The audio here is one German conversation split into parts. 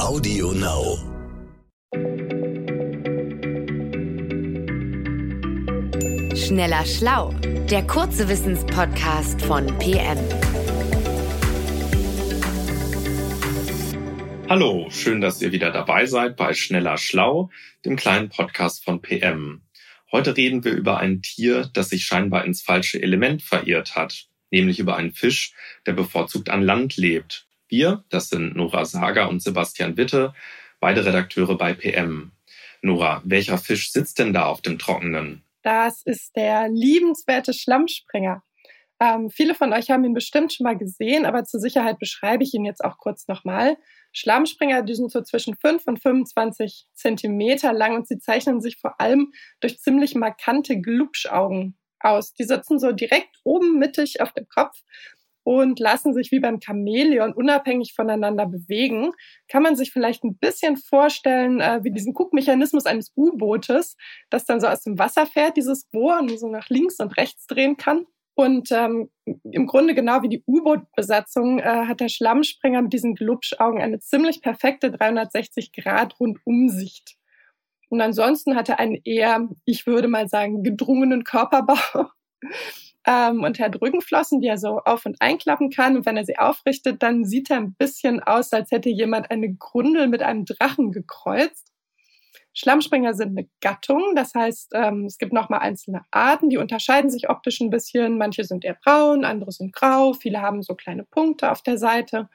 Audio Now. Schneller Schlau, der kurze Wissenspodcast von PM. Hallo, schön, dass ihr wieder dabei seid bei Schneller Schlau, dem kleinen Podcast von PM. Heute reden wir über ein Tier, das sich scheinbar ins falsche Element verirrt hat, nämlich über einen Fisch, der bevorzugt an Land lebt. Wir, das sind Nora Sager und Sebastian Witte, beide Redakteure bei PM. Nora, welcher Fisch sitzt denn da auf dem Trockenen? Das ist der liebenswerte Schlammspringer. Ähm, viele von euch haben ihn bestimmt schon mal gesehen, aber zur Sicherheit beschreibe ich ihn jetzt auch kurz nochmal. Schlammspringer, die sind so zwischen 5 und 25 Zentimeter lang und sie zeichnen sich vor allem durch ziemlich markante Glubschaugen aus. Die sitzen so direkt oben mittig auf dem Kopf und lassen sich wie beim Chamäleon unabhängig voneinander bewegen. Kann man sich vielleicht ein bisschen vorstellen, äh, wie diesen Guckmechanismus eines U-Bootes, das dann so aus dem Wasser fährt, dieses Rohr und so nach links und rechts drehen kann. Und ähm, im Grunde genau wie die U-Boot-Besatzung äh, hat der Schlammspringer mit diesen Glubschaugen eine ziemlich perfekte 360-Grad-Rundumsicht. Und ansonsten hat er einen eher, ich würde mal sagen, gedrungenen Körperbau ähm, und hat Rückenflossen, die er so auf- und einklappen kann. Und wenn er sie aufrichtet, dann sieht er ein bisschen aus, als hätte jemand eine Grundel mit einem Drachen gekreuzt. Schlammspringer sind eine Gattung, das heißt, ähm, es gibt nochmal einzelne Arten, die unterscheiden sich optisch ein bisschen. Manche sind eher braun, andere sind grau, viele haben so kleine Punkte auf der Seite.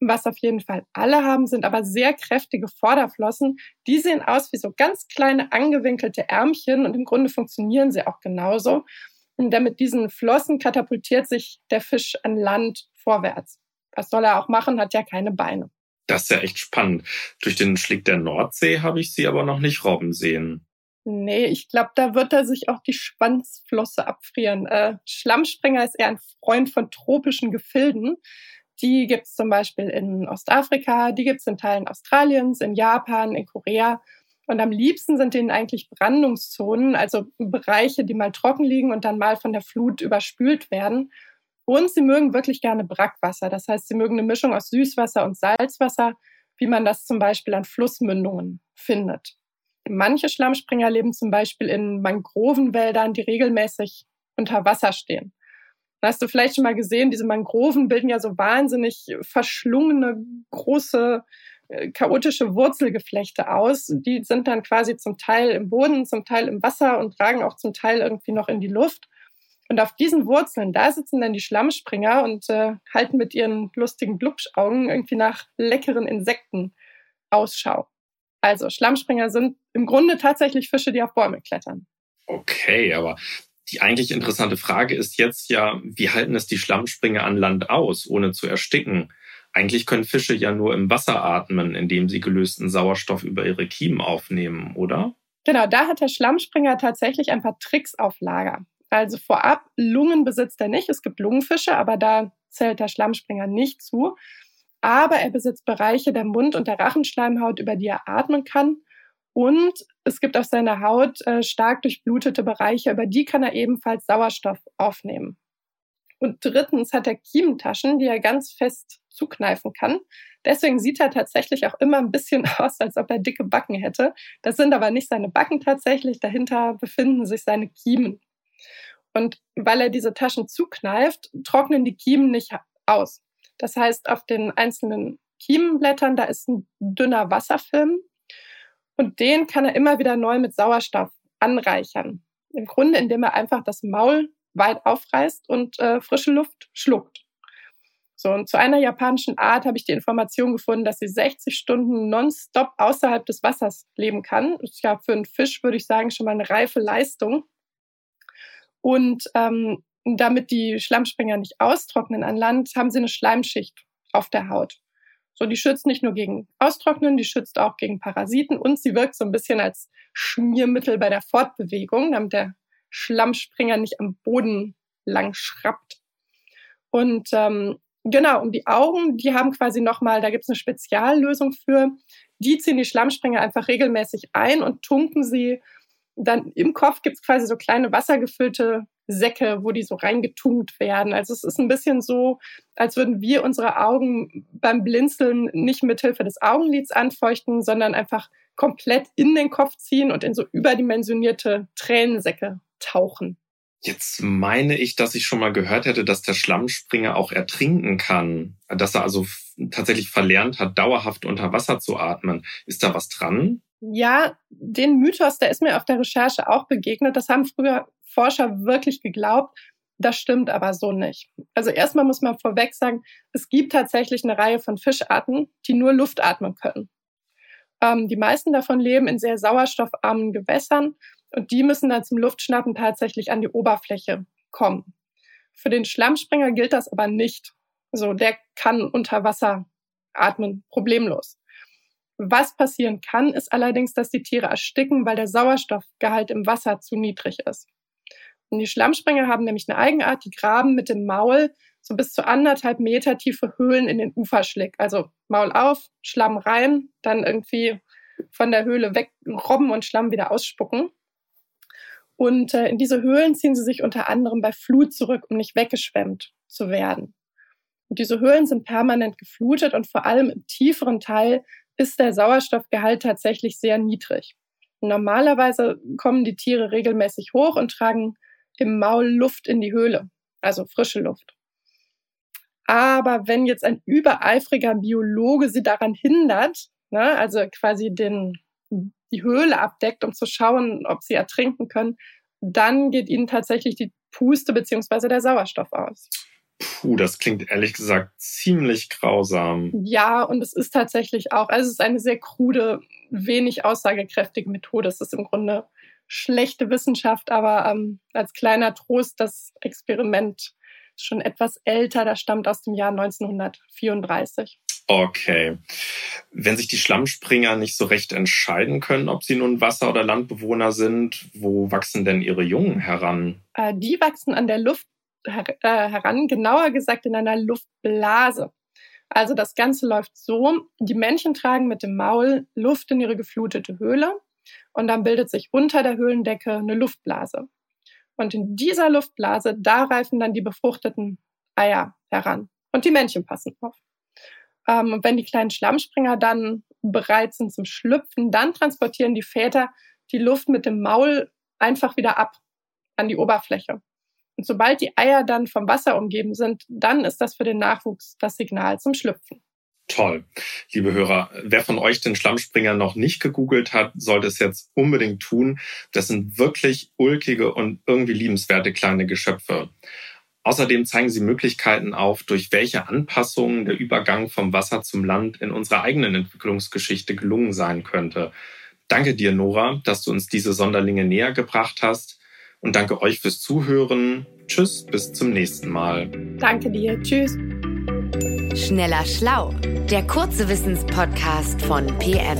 Was auf jeden Fall alle haben, sind aber sehr kräftige Vorderflossen. Die sehen aus wie so ganz kleine angewinkelte Ärmchen und im Grunde funktionieren sie auch genauso. Und damit diesen Flossen katapultiert sich der Fisch an Land vorwärts. Was soll er auch machen, hat ja keine Beine. Das ist ja echt spannend. Durch den Schlick der Nordsee habe ich sie aber noch nicht robben sehen. Nee, ich glaube, da wird er sich auch die Schwanzflosse abfrieren. Äh, Schlammspringer ist eher ein Freund von tropischen Gefilden. Die gibt's zum Beispiel in Ostafrika, die gibt's in Teilen Australiens, in Japan, in Korea. Und am liebsten sind denen eigentlich Brandungszonen, also Bereiche, die mal trocken liegen und dann mal von der Flut überspült werden. Und sie mögen wirklich gerne Brackwasser. Das heißt, sie mögen eine Mischung aus Süßwasser und Salzwasser, wie man das zum Beispiel an Flussmündungen findet. Manche Schlammspringer leben zum Beispiel in Mangrovenwäldern, die regelmäßig unter Wasser stehen. Hast du vielleicht schon mal gesehen, diese Mangroven bilden ja so wahnsinnig verschlungene, große, chaotische Wurzelgeflechte aus. Die sind dann quasi zum Teil im Boden, zum Teil im Wasser und tragen auch zum Teil irgendwie noch in die Luft. Und auf diesen Wurzeln, da sitzen dann die Schlammspringer und äh, halten mit ihren lustigen Glubschaugen irgendwie nach leckeren Insekten Ausschau. Also Schlammspringer sind im Grunde tatsächlich Fische, die auf Bäume klettern. Okay, aber die eigentlich interessante Frage ist jetzt ja, wie halten es die Schlammspringer an Land aus, ohne zu ersticken? Eigentlich können Fische ja nur im Wasser atmen, indem sie gelösten Sauerstoff über ihre Kiemen aufnehmen, oder? Genau, da hat der Schlammspringer tatsächlich ein paar Tricks auf Lager. Also vorab, Lungen besitzt er nicht. Es gibt Lungenfische, aber da zählt der Schlammspringer nicht zu. Aber er besitzt Bereiche der Mund- und der Rachenschleimhaut, über die er atmen kann. Und es gibt auf seiner Haut äh, stark durchblutete Bereiche, über die kann er ebenfalls Sauerstoff aufnehmen. Und drittens hat er Kiementaschen, die er ganz fest zukneifen kann. Deswegen sieht er tatsächlich auch immer ein bisschen aus, als ob er dicke Backen hätte. Das sind aber nicht seine Backen tatsächlich. Dahinter befinden sich seine Kiemen. Und weil er diese Taschen zukneift, trocknen die Kiemen nicht aus. Das heißt, auf den einzelnen Kiemenblättern, da ist ein dünner Wasserfilm und den kann er immer wieder neu mit Sauerstoff anreichern. Im Grunde, indem er einfach das Maul weit aufreißt und äh, frische Luft schluckt. So, und zu einer japanischen Art habe ich die Information gefunden, dass sie 60 Stunden nonstop außerhalb des Wassers leben kann. Das ist ja für einen Fisch, würde ich sagen, schon mal eine reife Leistung. Und ähm, damit die Schlammspringer nicht austrocknen an Land, haben sie eine Schleimschicht auf der Haut. So, die schützt nicht nur gegen Austrocknen, die schützt auch gegen Parasiten und sie wirkt so ein bisschen als Schmiermittel bei der Fortbewegung, damit der Schlammspringer nicht am Boden lang schrappt. Und ähm, genau, um die Augen, die haben quasi nochmal, da gibt's eine Speziallösung für. Die ziehen die Schlammspringer einfach regelmäßig ein und tunken sie dann im Kopf gibt's quasi so kleine wassergefüllte Säcke, wo die so reingetunkt werden. Also es ist ein bisschen so, als würden wir unsere Augen beim Blinzeln nicht mit Hilfe des Augenlids anfeuchten, sondern einfach komplett in den Kopf ziehen und in so überdimensionierte Tränensäcke tauchen. Jetzt meine ich, dass ich schon mal gehört hätte, dass der Schlammspringer auch ertrinken kann, dass er also tatsächlich verlernt hat, dauerhaft unter Wasser zu atmen. Ist da was dran? Ja, den Mythos, der ist mir auf der Recherche auch begegnet. Das haben früher Forscher wirklich geglaubt. Das stimmt aber so nicht. Also erstmal muss man vorweg sagen, es gibt tatsächlich eine Reihe von Fischarten, die nur Luft atmen können. Ähm, die meisten davon leben in sehr sauerstoffarmen Gewässern und die müssen dann zum Luftschnappen tatsächlich an die Oberfläche kommen. Für den Schlammspringer gilt das aber nicht. So, der kann unter Wasser atmen, problemlos. Was passieren kann, ist allerdings, dass die Tiere ersticken, weil der Sauerstoffgehalt im Wasser zu niedrig ist. Und die Schlammspringer haben nämlich eine Eigenart, die graben mit dem Maul so bis zu anderthalb Meter tiefe Höhlen in den Uferschlick. Also Maul auf, Schlamm rein, dann irgendwie von der Höhle weg robben und Schlamm wieder ausspucken. Und äh, in diese Höhlen ziehen sie sich unter anderem bei Flut zurück, um nicht weggeschwemmt zu werden. Und diese Höhlen sind permanent geflutet und vor allem im tieferen Teil ist der Sauerstoffgehalt tatsächlich sehr niedrig. Normalerweise kommen die Tiere regelmäßig hoch und tragen im Maul Luft in die Höhle, also frische Luft. Aber wenn jetzt ein übereifriger Biologe sie daran hindert, ne, also quasi den, die Höhle abdeckt, um zu schauen, ob sie ertrinken können, dann geht ihnen tatsächlich die Puste beziehungsweise der Sauerstoff aus. Puh, das klingt ehrlich gesagt ziemlich grausam. Ja, und es ist tatsächlich auch, also es ist eine sehr krude, wenig aussagekräftige Methode. Es ist im Grunde schlechte Wissenschaft, aber ähm, als kleiner Trost, das Experiment schon etwas älter, das stammt aus dem Jahr 1934. Okay. Wenn sich die Schlammspringer nicht so recht entscheiden können, ob sie nun Wasser- oder Landbewohner sind, wo wachsen denn ihre Jungen heran? Äh, die wachsen an der Luft her äh, heran, genauer gesagt in einer Luftblase. Also das Ganze läuft so, die Männchen tragen mit dem Maul Luft in ihre geflutete Höhle und dann bildet sich unter der Höhlendecke eine Luftblase. Und in dieser Luftblase, da reifen dann die befruchteten Eier heran. Und die Männchen passen auf. Ähm, und wenn die kleinen Schlammspringer dann bereit sind zum Schlüpfen, dann transportieren die Väter die Luft mit dem Maul einfach wieder ab an die Oberfläche. Und sobald die Eier dann vom Wasser umgeben sind, dann ist das für den Nachwuchs das Signal zum Schlüpfen. Toll. Liebe Hörer, wer von euch den Schlammspringer noch nicht gegoogelt hat, sollte es jetzt unbedingt tun. Das sind wirklich ulkige und irgendwie liebenswerte kleine Geschöpfe. Außerdem zeigen sie Möglichkeiten auf, durch welche Anpassungen der Übergang vom Wasser zum Land in unserer eigenen Entwicklungsgeschichte gelungen sein könnte. Danke dir, Nora, dass du uns diese Sonderlinge näher gebracht hast. Und danke euch fürs Zuhören. Tschüss, bis zum nächsten Mal. Danke dir. Tschüss. Schneller Schlau, der kurze Wissenspodcast von PM.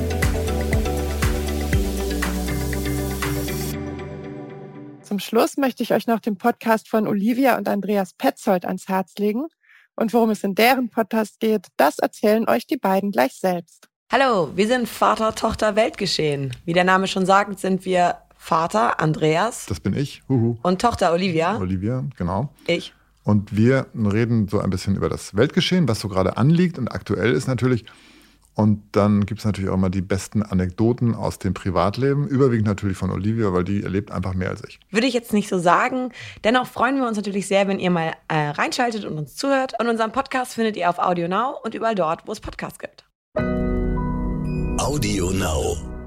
Zum Schluss möchte ich euch noch den Podcast von Olivia und Andreas Petzold ans Herz legen. Und worum es in deren Podcast geht, das erzählen euch die beiden gleich selbst. Hallo, wir sind Vater, Tochter, Weltgeschehen. Wie der Name schon sagt, sind wir Vater Andreas. Das bin ich. Huhu. Und Tochter Olivia. Olivia, genau. Ich. Und wir reden so ein bisschen über das Weltgeschehen, was so gerade anliegt und aktuell ist natürlich. Und dann gibt es natürlich auch immer die besten Anekdoten aus dem Privatleben, überwiegend natürlich von Olivia, weil die erlebt einfach mehr als ich. Würde ich jetzt nicht so sagen. Dennoch freuen wir uns natürlich sehr, wenn ihr mal äh, reinschaltet und uns zuhört. Und unseren Podcast findet ihr auf Audio Now und überall dort, wo es Podcasts gibt. Audio Now.